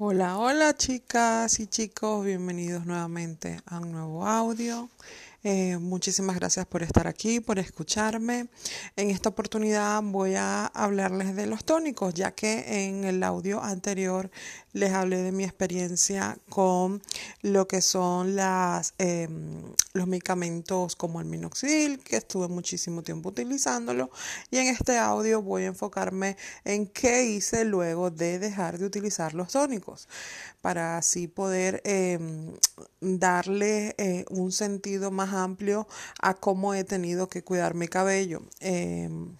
Hola, hola chicas y chicos, bienvenidos nuevamente a un nuevo audio. Eh, muchísimas gracias por estar aquí, por escucharme. En esta oportunidad voy a hablarles de los tónicos, ya que en el audio anterior les hablé de mi experiencia con lo que son las, em, los medicamentos como el minoxidil, que estuve muchísimo tiempo utilizándolo. Y en este audio voy a enfocarme en qué hice luego de dejar de utilizar los tónicos, para así poder em, darle eh, un sentido más amplio a cómo he tenido que cuidar mi cabello. Em,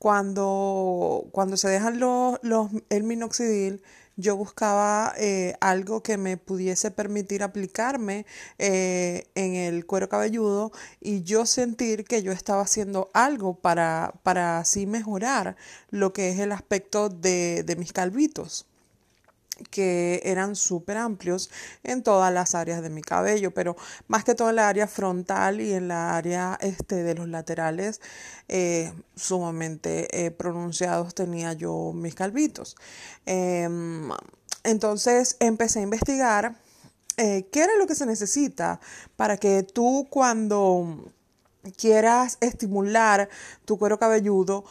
cuando, cuando se dejan los, los, el minoxidil, yo buscaba eh, algo que me pudiese permitir aplicarme eh, en el cuero cabelludo y yo sentir que yo estaba haciendo algo para, para así mejorar lo que es el aspecto de, de mis calvitos que eran súper amplios en todas las áreas de mi cabello, pero más que todo en la área frontal y en la área este, de los laterales, eh, sumamente eh, pronunciados tenía yo mis calvitos. Em, entonces empecé a investigar eh, qué era lo que se necesita para que tú cuando quieras estimular tu cuero cabelludo,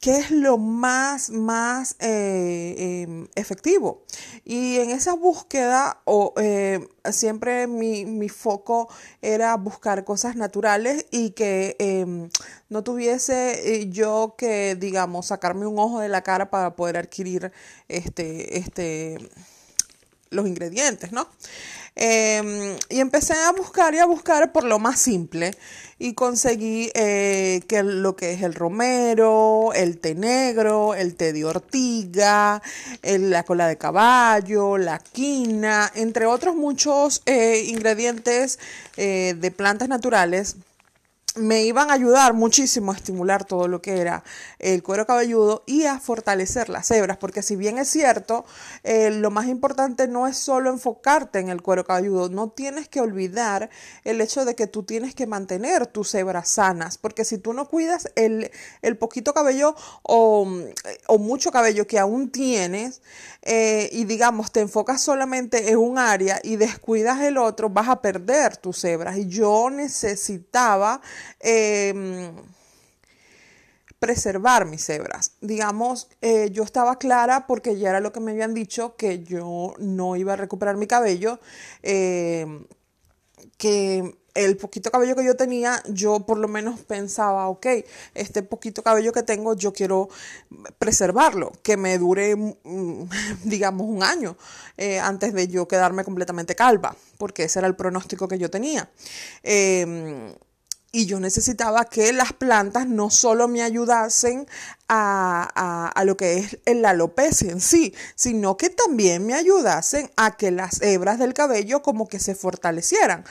qué es lo más, más eh, em, efectivo. Y en esa búsqueda, o, eh, siempre mi, mi, foco era buscar cosas naturales y que em, no tuviese eh, yo que, digamos, sacarme un ojo de la cara para poder adquirir este, este, los ingredientes, ¿no? Em, y empecé a buscar y a buscar por lo más simple y conseguí eh, que lo que es el romero, el té negro, el té de ortiga, la cola de caballo, la quina, entre otros muchos eh, ingredientes eh, de plantas naturales me iban a ayudar muchísimo a estimular todo lo que era el cuero cabelludo y a fortalecer las hebras, porque si bien es cierto, eh, lo más importante no es solo enfocarte en el cuero cabelludo, no tienes que olvidar el hecho de que tú tienes que mantener tus hebras sanas, porque si tú no cuidas el, poquito cabello o, o, mucho cabello que aún tienes eh, y digamos te enfocas solamente en un área y descuidas el otro, vas a perder tus hebras. Y yo necesitaba Em, preservar mis hebras. Digamos, eh, yo estaba clara porque ya era lo que me habían dicho, que yo no iba a recuperar mi cabello, em, que el poquito cabello que yo tenía, yo por lo menos pensaba, ok, este poquito cabello que tengo, yo quiero preservarlo, que me dure, mm, digamos, un año eh, antes de yo quedarme completamente calva, porque ese era el pronóstico que yo tenía. Eh, y yo necesitaba que las plantas no solo me ayudasen a, a, lo que es la alopecia en sí, sino que también me ayudasen a que las hebras del cabello como que se fortalecieran,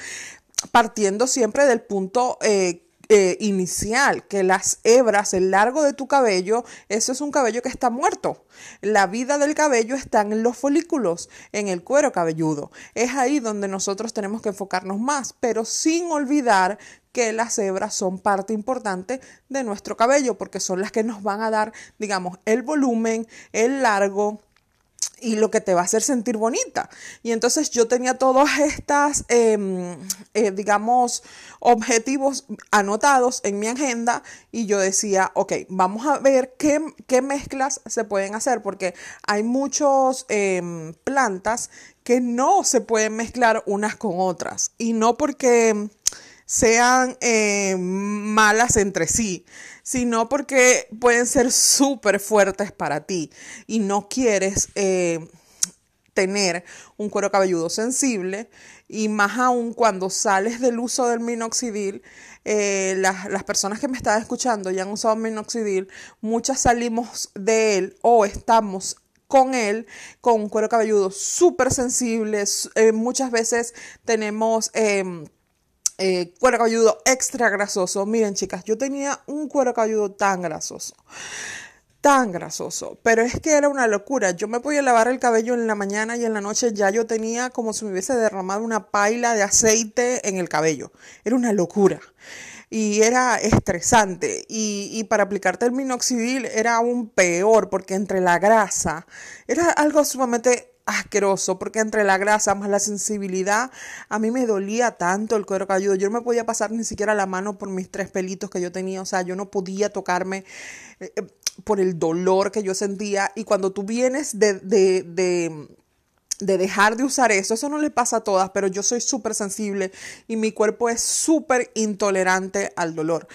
partiendo siempre del punto eh, eh, inicial, que las hebras, el largo de tu cabello, eso es un cabello que está muerto. La vida del cabello está en los folículos, en el cuero cabelludo. Es ahí donde nosotros tenemos que enfocarnos más, pero sin olvidar que las hebras son parte importante de nuestro cabello porque son las que nos van a dar, digamos, el volumen, el largo, y lo que te va a hacer sentir bonita. Y entonces yo tenía todos estas, em, eh, digamos, objetivos anotados en mi agenda y yo decía, ok, vamos a ver qué, qué mezclas se pueden hacer porque hay muchas em, plantas que no se pueden mezclar unas con otras y no porque sean eh, malas entre sí, sino porque pueden ser súper fuertes para ti y no quieres eh, tener un cuero cabelludo sensible y más aún cuando sales del uso del minoxidil, eh, las, las, personas que me están escuchando y han usado minoxidil, muchas salimos de él o estamos con él, con un cuero cabelludo súper sensible, muchas veces tenemos... Em, eh, cuero cabelludo extra grasoso. Miren, chicas, yo tenía un cuero cabelludo tan grasoso. Tan grasoso, pero es que era una locura. Yo me podía lavar el cabello en la mañana y en la noche ya yo tenía como si me hubiese derramado una paila de aceite en el cabello. Era una locura. y era estresante. Y, y, para aplicarte el minoxidil era aún peor porque entre la grasa era algo sumamente asqueroso porque entre la grasa más la sensibilidad a mí me dolía tanto el cuero cabelludo yo no me podía pasar ni siquiera la mano por mis tres pelitos que yo tenía o sea yo no podía tocarme eh, eh, por el dolor que yo sentía y cuando tú vienes de, de, de de dejar de usar eso. Eso no le pasa a todas, pero yo soy súper sensible y mi cuerpo es súper intolerante al dolor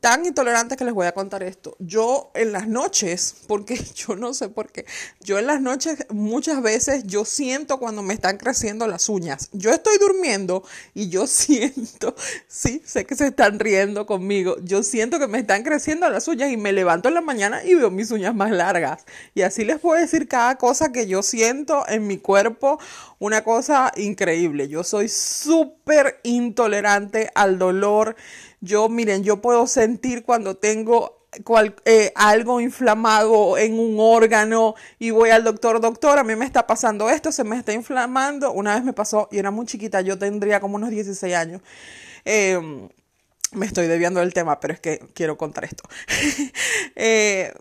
tan intolerante que les voy a contar esto. Yo en las noches, porque yo no sé por qué, yo en las noches muchas veces yo siento cuando me están creciendo las uñas. Yo estoy durmiendo y yo siento, sí, sé que se están riendo conmigo, yo siento que me están creciendo las uñas y me levanto en la mañana y veo mis uñas más largas. Y así les puedo decir cada cosa que yo siento en mi cuerpo, una cosa increíble. Yo soy súper intolerante al dolor yo, miren, yo puedo sentir cuando tengo eh, algo inflamado en un órgano y voy al doctor, doctor, a mí me está pasando esto, se me está inflamando. Una vez me pasó y era muy chiquita, yo tendría como unos 16 años. Em, me estoy desviando del tema, pero es que quiero contar esto. Eh,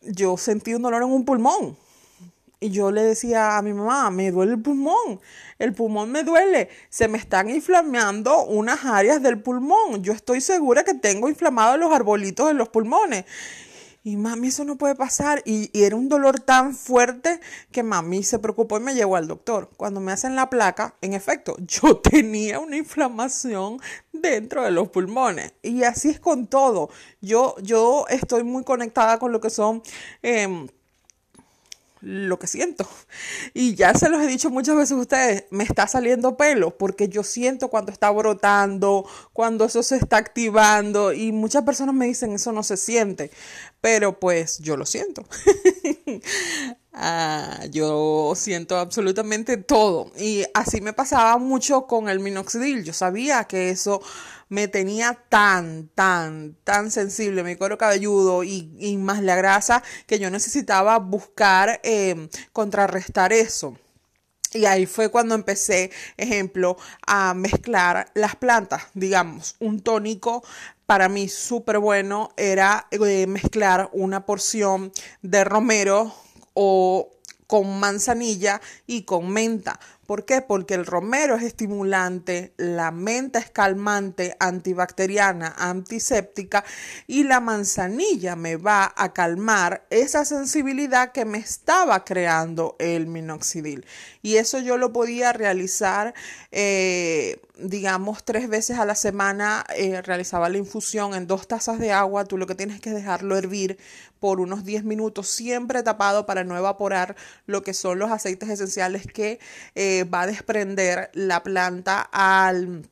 yo sentí un dolor en un pulmón y yo le decía a mi mamá, me duele el pulmón, el pulmón me duele, se me están inflamando unas áreas del pulmón, yo estoy segura que tengo inflamados los arbolitos de los pulmones. Y mami, eso no puede pasar. Y, y, era un dolor tan fuerte que mami se preocupó y me llevó al doctor. Cuando me hacen la placa, en efecto, yo tenía una inflamación dentro de los pulmones. Y así es con todo. Yo, yo estoy muy conectada con lo que son... Eh, lo que siento. Y ya se los he dicho muchas veces a ustedes, me está saliendo pelo porque yo siento cuando está brotando, cuando eso se está activando y muchas personas me dicen eso no se siente, pero pues yo lo siento. ah, yo siento absolutamente todo y así me pasaba mucho con el minoxidil, yo sabía que eso me tenía tan, tan, tan sensible mi cuero cabelludo y, más la grasa que yo necesitaba buscar em, contrarrestar eso. Y ahí fue cuando empecé, ejemplo, a mezclar las plantas. Digamos, un tónico para mí súper bueno era eh, mezclar una porción de romero o con manzanilla y con menta. ¿Por qué? Porque el romero es estimulante, la menta es calmante, antibacteriana, antiséptica y la manzanilla me va a calmar esa sensibilidad que me estaba creando el minoxidil. Y eso yo lo podía realizar, eh, digamos, tres veces a la semana. Eh, realizaba la infusión en dos tazas de agua. Tú lo que tienes que dejarlo hervir por unos 10 minutos, siempre tapado para no evaporar lo que son los aceites esenciales que eh, va a desprender la planta al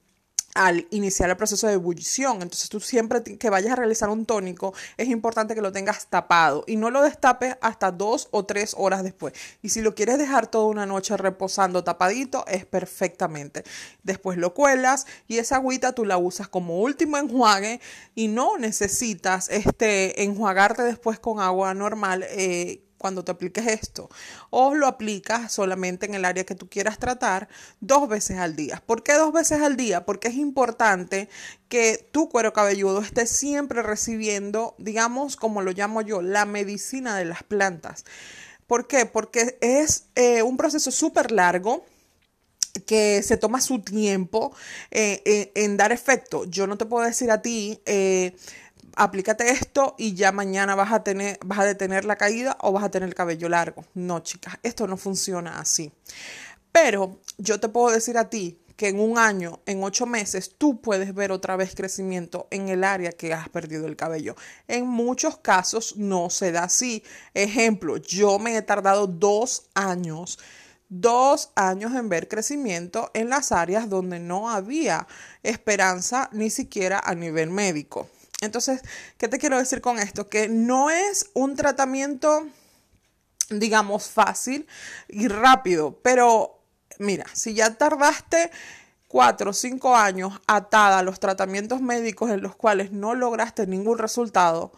al iniciar el proceso de ebullición. Entonces tú siempre que vayas a realizar un tónico es importante que lo tengas tapado y no lo destapes hasta dos o tres horas después. Y si lo quieres dejar toda una noche reposando tapadito es perfectamente. Después lo cuelas y esa agüita tú la usas como último enjuague y no necesitas este enjuagarte después con agua normal. Eh, cuando te apliques esto. O lo aplicas solamente en el área que tú quieras tratar dos veces al día. ¿Por qué dos veces al día? Porque es importante que tu cuero cabelludo esté siempre recibiendo, digamos, como lo llamo yo, la medicina de las plantas. ¿Por qué? Porque es eh, un proceso súper largo que se toma su tiempo eh, en dar efecto. Yo no te puedo decir a ti, eh, aplícate esto y ya mañana vas a tener, vas a detener la caída o vas a tener el cabello largo. No, chicas, esto no funciona así. Pero yo te puedo decir a ti que en un año, en ocho meses, tú puedes ver otra vez crecimiento en el área que has perdido el cabello. En muchos casos no se da así. Ejemplo, yo me he tardado dos años dos años en ver crecimiento en las áreas donde no había esperanza ni siquiera a nivel médico. Entonces, ¿qué te quiero decir con esto? Que no es un tratamiento, digamos, fácil y rápido, pero mira, si ya tardaste cuatro o cinco años atada a los tratamientos médicos en los cuales no lograste ningún resultado,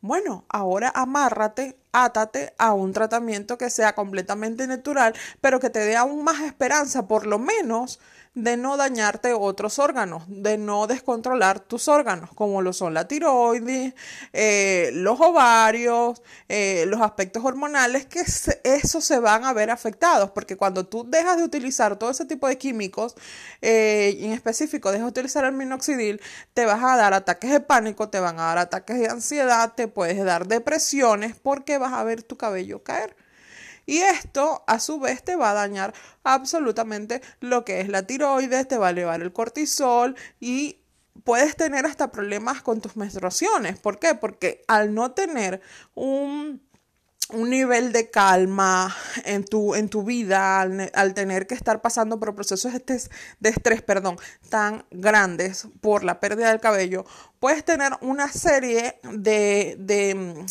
bueno, ahora amárrate átate a un tratamiento que sea completamente natural, pero que te dé aún más esperanza, por lo menos, de no dañarte otros órganos, de no descontrolar tus órganos, como lo son la tiroides, eh, los ovarios, eh, los aspectos hormonales, que eso se van a ver afectados, porque cuando tú dejas de utilizar todo ese tipo de químicos, eh, en específico dejas de utilizar el minoxidil, te vas a dar ataques de pánico, te van a dar ataques de ansiedad, te puedes dar depresiones, porque vas a ver tu cabello caer. Y esto a su vez te va a dañar absolutamente lo que es la tiroides, te va a elevar el cortisol y puedes tener hasta problemas con tus menstruaciones. ¿Por qué? Porque al no tener un un nivel de calma en tu, en tu vida, al, tener que estar pasando por procesos de estrés, estrés perdón, tan grandes por la pérdida del cabello, puedes tener una serie de, de,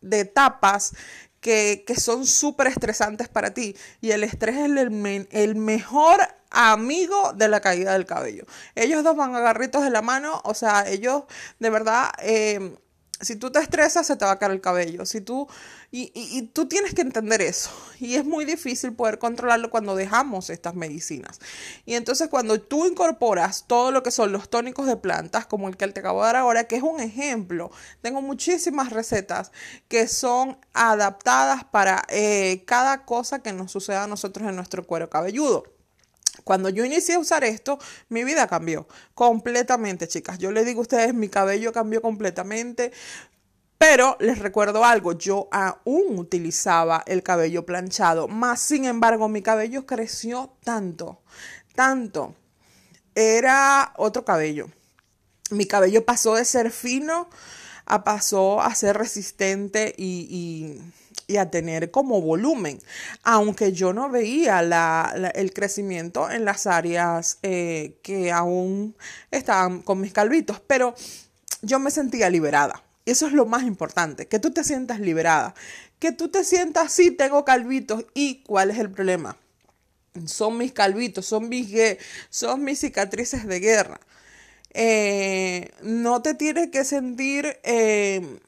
de etapas que, son súper estresantes para ti. Y el estrés es el, el, mejor amigo de la caída del cabello. Ellos dos van agarritos de la mano, o sea, ellos de verdad... Eh, si tú te estresas, se te va a caer el cabello. Si tú, y, tú tienes que entender eso. Y es muy difícil poder controlarlo cuando dejamos estas medicinas. Y entonces cuando tú incorporas todo lo que son los tónicos de plantas, como el que te acabo de dar ahora, que es un ejemplo, tengo muchísimas recetas que son adaptadas para eh, cada cosa que nos suceda a nosotros en nuestro cuero cabelludo. Cuando yo inicié a usar esto, mi vida cambió completamente, chicas. Yo les digo a ustedes, mi cabello cambió completamente. Pero les recuerdo algo, yo aún utilizaba el cabello planchado, más sin embargo mi cabello creció tanto, tanto. Era otro cabello. Mi cabello pasó de ser fino a pasó a ser resistente y y a tener como volumen, aunque yo no veía el crecimiento en las áreas eh, que aún estaban con mis calvitos, pero yo me sentía liberada. Y eso es lo más importante, que tú te sientas liberada, que tú te sientas, sí, tengo calvitos, ¿y cuál es el problema? Son mis calvitos, son mis, son mis cicatrices de guerra. Eh, no te tienes que sentir eh,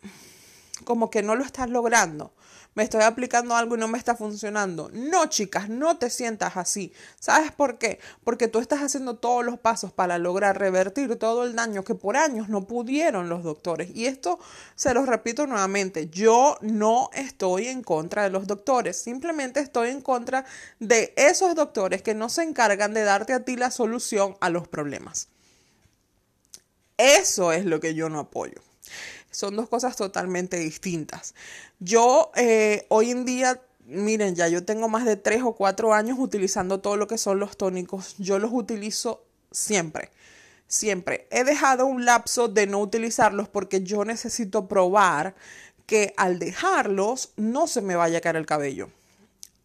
como que no lo estás logrando me estoy aplicando algo y no me está funcionando. No, chicas, no te sientas así. ¿Sabes por qué? Porque tú estás haciendo todos los pasos para lograr revertir todo el daño que por años no pudieron los doctores. Y esto se los repito nuevamente, yo no estoy en contra de los doctores, simplemente estoy en contra de esos doctores que no se encargan de darte a ti la solución a los problemas. Eso es lo que yo no apoyo. Son dos cosas totalmente distintas. Yo eh, hoy en día, miren, ya yo tengo más de tres o cuatro años utilizando todo lo que son los tónicos. Yo los utilizo siempre. Siempre. He dejado un lapso de no utilizarlos porque yo necesito probar que al dejarlos no se me vaya a caer el cabello.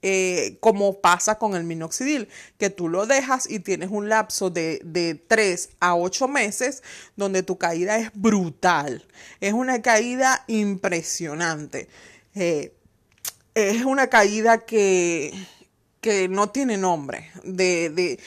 Eh, como pasa con el minoxidil, que tú lo dejas y tienes un lapso de, de 3 a 8 meses donde tu caída es brutal. Es una caída impresionante. Eh, es una caída que, que no tiene nombre. De, de,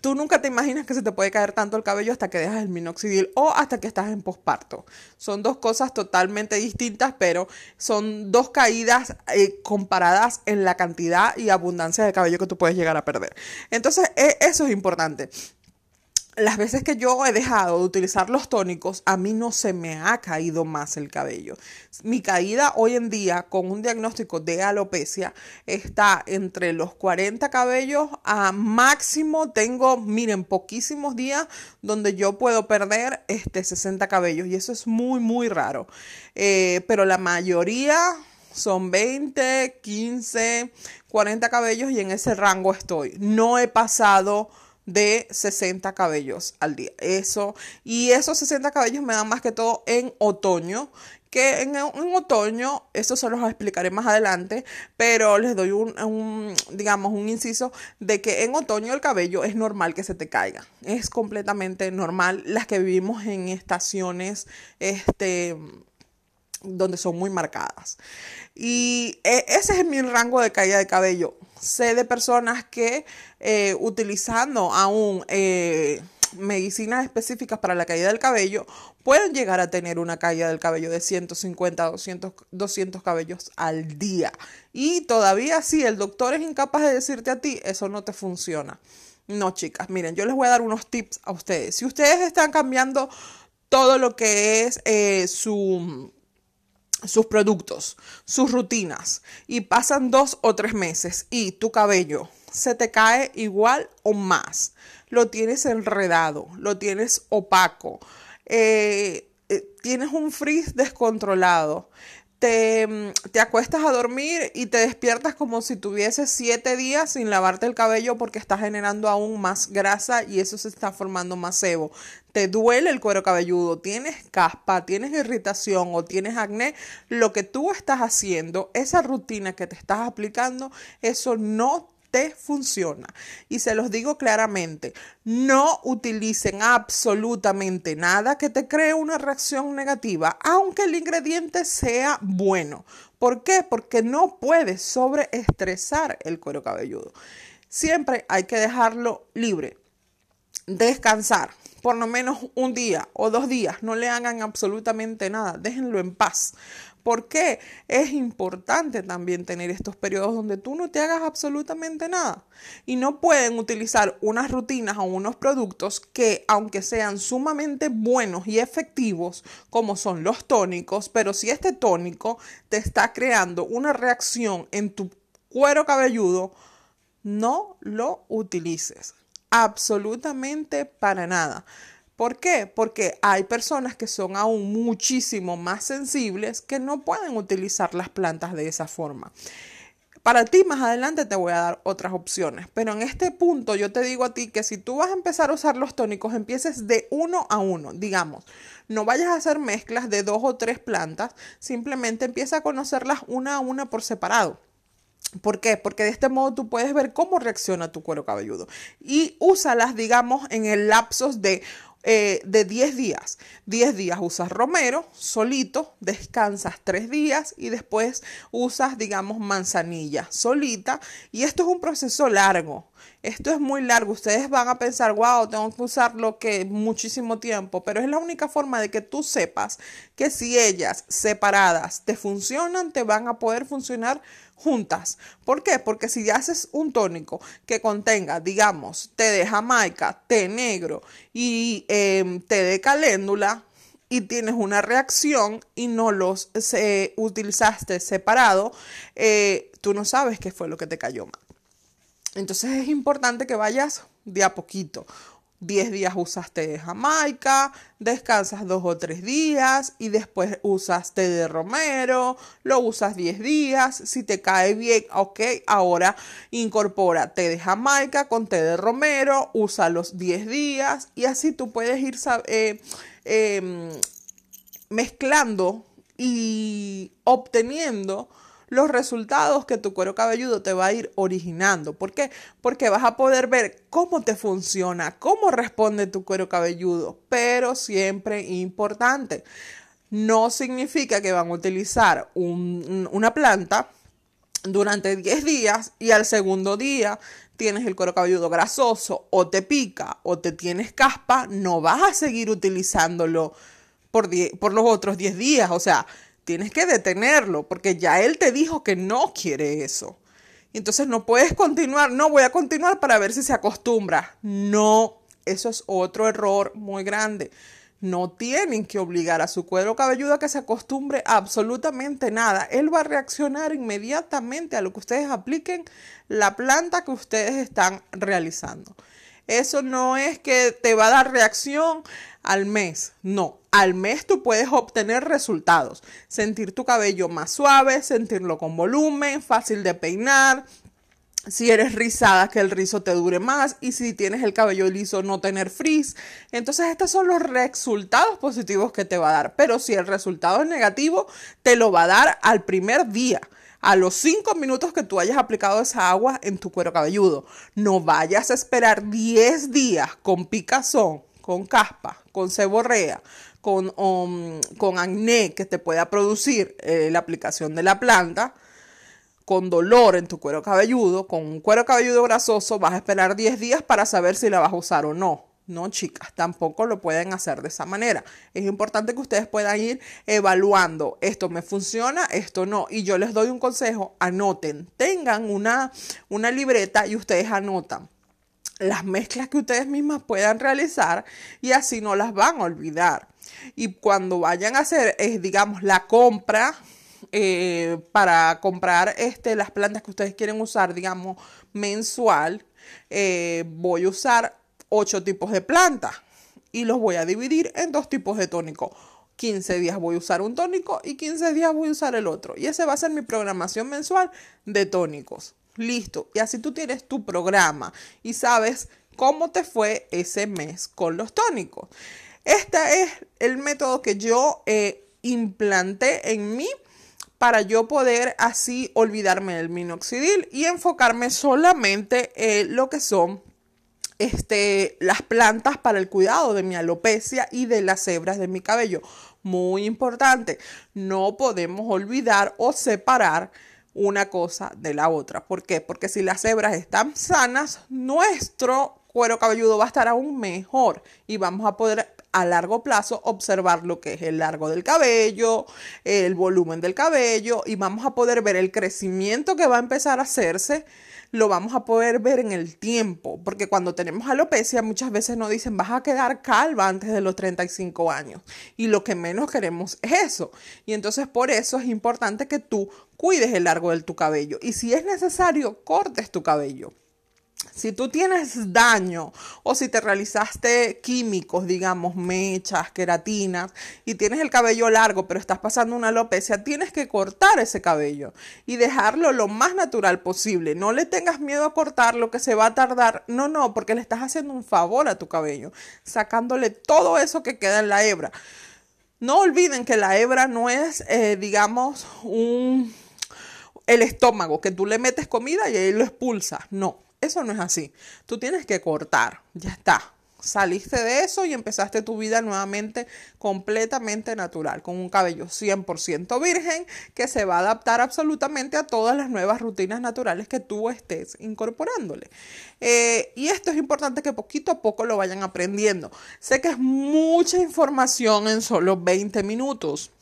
tú nunca te imaginas que se te puede caer tanto el cabello hasta que dejas el minoxidil o hasta que estás en posparto. Son dos cosas totalmente distintas, pero son dos caídas eh, comparadas en la cantidad y abundancia de cabello que tú puedes llegar a perder. Entonces, e, eso es importante las veces que yo he dejado de utilizar los tónicos, a mí no se me ha caído más el cabello. Mi caída hoy en día con un diagnóstico de alopecia está entre los 40 cabellos a máximo tengo, miren, poquísimos días donde yo puedo perder este 60 cabellos y eso es muy, muy raro. Eh, pero la mayoría son 20, 15, 40 cabellos y en ese rango estoy. No he pasado de 60 cabellos al día. Eso, y esos 60 cabellos me dan más que todo en otoño, que en, otoño, eso se los explicaré más adelante, pero les doy un, digamos, un inciso de que en otoño el cabello es normal que se te caiga. Es completamente normal las que vivimos en estaciones, este donde son muy marcadas. Y e, ese es mi rango de caída de cabello. Sé de personas que eh, utilizando aún eh, medicinas específicas para la caída del cabello, pueden llegar a tener una caída del cabello de 150 a 200, 200 cabellos al día. Y todavía si el doctor es incapaz de decirte a ti, eso no te funciona. No, chicas, miren, yo les voy a dar unos tips a ustedes. Si ustedes están cambiando todo lo que es eh, su sus productos, sus rutinas y pasan dos o tres meses y tu cabello se te cae igual o más, lo tienes enredado, lo tienes opaco, eh, eh, tienes un frizz descontrolado, te, te, acuestas a dormir y te despiertas como si tuvieses siete días sin lavarte el cabello porque estás generando aún más grasa y eso se está formando más sebo. Te duele el cuero cabelludo, tienes caspa, tienes irritación o tienes acné, lo que tú estás haciendo, esa rutina que te estás aplicando, eso no te funciona. Y se los digo claramente, no utilicen absolutamente nada que te cree una reacción negativa, aunque el ingrediente sea bueno. ¿Por qué? Porque no puedes sobreestresar el cuero cabelludo. Siempre hay que dejarlo libre, descansar por lo menos un día o dos días, no le hagan absolutamente nada, déjenlo en paz. ¿Por qué? Es importante también tener estos periodos donde tú no te hagas absolutamente nada. Y no pueden utilizar unas rutinas o unos productos que, aunque sean sumamente buenos y efectivos, como son los tónicos, pero si este tónico te está creando una reacción en tu cuero cabelludo, no lo utilices. Absolutamente para nada. ¿Por qué? Porque hay personas que son aún muchísimo más sensibles que no pueden utilizar las plantas de esa forma. Para ti más adelante te voy a dar otras opciones, pero en este punto yo te digo a ti que si tú vas a empezar a usar los tónicos, empieces de uno a uno, digamos, no vayas a hacer mezclas de dos o tres plantas, simplemente empieza a conocerlas una a una por separado. ¿Por qué? Porque de este modo tú puedes ver cómo reacciona tu cuero cabelludo y úsalas, digamos, en el lapsos de eh, de 10 días. 10 días usas romero solito, descansas 3 días y después usas, digamos, manzanilla solita. Y esto es un proceso largo. Esto es muy largo. Ustedes van a pensar, wow, tengo que usarlo que muchísimo tiempo, pero es la única forma de que tú sepas que si ellas separadas te funcionan, te van a poder funcionar juntas. ¿Por qué? Porque si haces un tónico que contenga, digamos, té de Jamaica, té negro y em, té de caléndula, y tienes una reacción y no los utilizaste separado, eh, tú no sabes qué fue lo que te cayó mal. Entonces es importante que vayas de a poquito. 10 días usas té de Jamaica, descansas 2 o 3 días y después usas té de romero, lo usas 10 días, si te cae bien, ok, ahora incorpora té de Jamaica con té de romero, usa los 10 días y así tú puedes ir eh, em, mezclando y obteniendo los resultados que tu cuero cabelludo te va a ir originando. ¿Por qué? Porque vas a poder ver cómo te funciona, cómo responde tu cuero cabelludo, pero siempre importante. No significa que van a utilizar una planta durante 10 días y al segundo día tienes el cuero cabelludo grasoso o te pica o te tienes caspa, no vas a seguir utilizándolo por, por los otros 10 días. O sea, tienes que detenerlo porque ya él te dijo que no quiere eso. Entonces no puedes continuar, no voy a continuar para ver si se acostumbra. No, eso es otro error muy grande. No tienen que obligar a su cuero cabelludo a que se acostumbre a absolutamente nada. Él va a reaccionar inmediatamente a lo que ustedes apliquen la planta que ustedes están realizando. Eso no es que te va a dar reacción al mes, no. Al mes tú puedes obtener resultados. Sentir tu cabello más suave, sentirlo con volumen, fácil de peinar. Si eres rizada, que el rizo te dure más. Y si tienes el cabello liso, no tener frizz. Entonces, estos son los resultados positivos que te va a dar. Pero si el resultado es negativo, te lo va a dar al primer día a los 5 minutos que tú hayas aplicado esa agua en tu cuero cabelludo. No vayas a esperar 10 días con picazón, con caspa, con ceborrea, con, um, con acné que te pueda producir eh, la aplicación de la planta, con dolor en tu cuero cabelludo, con un cuero cabelludo grasoso, vas a esperar 10 días para saber si la vas a usar o no. No, chicas, tampoco lo pueden hacer de esa manera. Es importante que ustedes puedan ir evaluando, esto me funciona, esto no. Y yo les doy un consejo, anoten, tengan una, una libreta y ustedes anotan las mezclas que ustedes mismas puedan realizar y así no las van a olvidar. Y cuando vayan a hacer, es, digamos, la compra eh, para comprar este, las plantas que ustedes quieren usar, digamos, mensual, eh, voy a usar ocho tipos de plantas y los voy a dividir en dos tipos de tónico. 15 días voy a usar un tónico y 15 días voy a usar el otro. Y ese va a ser mi programación mensual de tónicos. Listo. Y así tú tienes tu programa y sabes cómo te fue ese mes con los tónicos. Este es el método que yo eh, implanté en mí para yo poder así olvidarme del minoxidil y enfocarme solamente en lo que son este, las plantas para el cuidado de mi alopecia y de las hebras de mi cabello. Muy importante, no podemos olvidar o separar una cosa de la otra. ¿Por qué? Porque si las hebras están sanas, nuestro cuero cabelludo va a estar aún mejor y vamos a poder a largo plazo observar lo que es el largo del cabello, el volumen del cabello y vamos a poder ver el crecimiento que va a empezar a hacerse lo vamos a poder ver en el tiempo, porque cuando tenemos alopecia muchas veces nos dicen vas a quedar calva antes de los 35 años y lo que menos queremos es eso. Y entonces por eso es importante que tú cuides el largo de tu cabello y si es necesario cortes tu cabello. Si tú tienes daño o si te realizaste químicos, digamos, mechas, queratinas, y tienes el cabello largo, pero estás pasando una alopecia, tienes que cortar ese cabello y dejarlo lo más natural posible. No le tengas miedo a cortarlo, que se va a tardar. No, no, porque le estás haciendo un favor a tu cabello, sacándole todo eso que queda en la hebra. No olviden que la hebra no es, eh, digamos, un, el estómago, que tú le metes comida y ahí lo expulsas. No eso no es así. Tú tienes que cortar. Ya está. Saliste de eso y empezaste tu vida nuevamente completamente natural, con un cabello 100% virgen que se va a adaptar absolutamente a todas las nuevas rutinas naturales que tú estés incorporándole. Eh, y esto es importante que poquito a poco lo vayan aprendiendo. Sé que es mucha información en solo 20 minutos,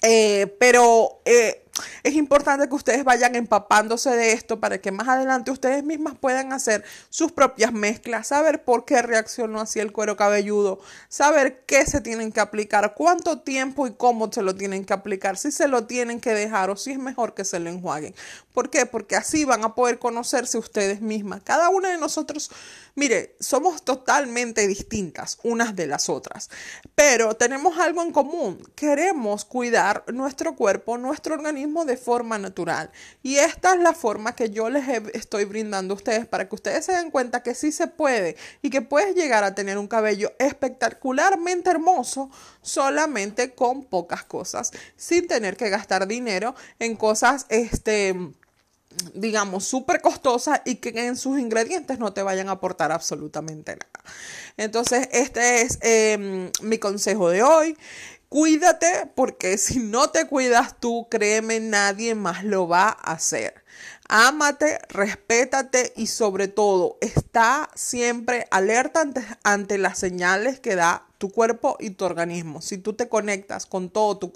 eh, pero... Eh, es importante que ustedes vayan empapándose de esto para que más adelante ustedes mismas puedan hacer sus propias mezclas, saber por qué reaccionó así el cuero cabelludo, saber qué se tienen que aplicar, cuánto tiempo y cómo se lo tienen que aplicar, si se lo tienen que dejar o si es mejor que se lo enjuaguen. ¿Por qué? Porque así van a poder conocerse ustedes mismas. Cada una de nosotros, mire, somos totalmente distintas unas de las otras, pero tenemos algo en común. Queremos cuidar nuestro cuerpo, nuestro organismo de forma natural. Y esta es la forma que yo les estoy brindando a ustedes para que ustedes se den cuenta que sí se puede y que puedes llegar a tener un cabello espectacularmente hermoso solamente con pocas cosas, sin tener que gastar dinero en cosas, este digamos, súper costosas y que en sus ingredientes no te vayan a aportar absolutamente nada. Entonces, este es em, mi consejo de hoy. Cuídate porque si no te cuidas tú, créeme, nadie más lo va a hacer. Ámate, respétate y sobre todo está siempre alerta ante, las señales que da tu cuerpo y tu organismo. Si tú te conectas con todo tu,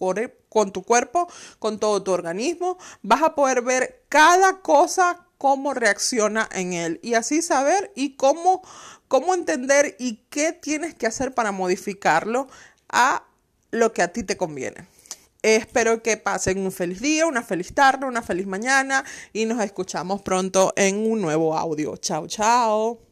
con tu cuerpo, con todo tu organismo, vas a poder ver cada cosa cómo reacciona en él y así saber y cómo, cómo entender y qué tienes que hacer para modificarlo a lo que a ti te conviene. Espero que pasen un feliz día, una feliz tarde, una feliz mañana y nos escuchamos pronto en un nuevo audio. Chao, chao.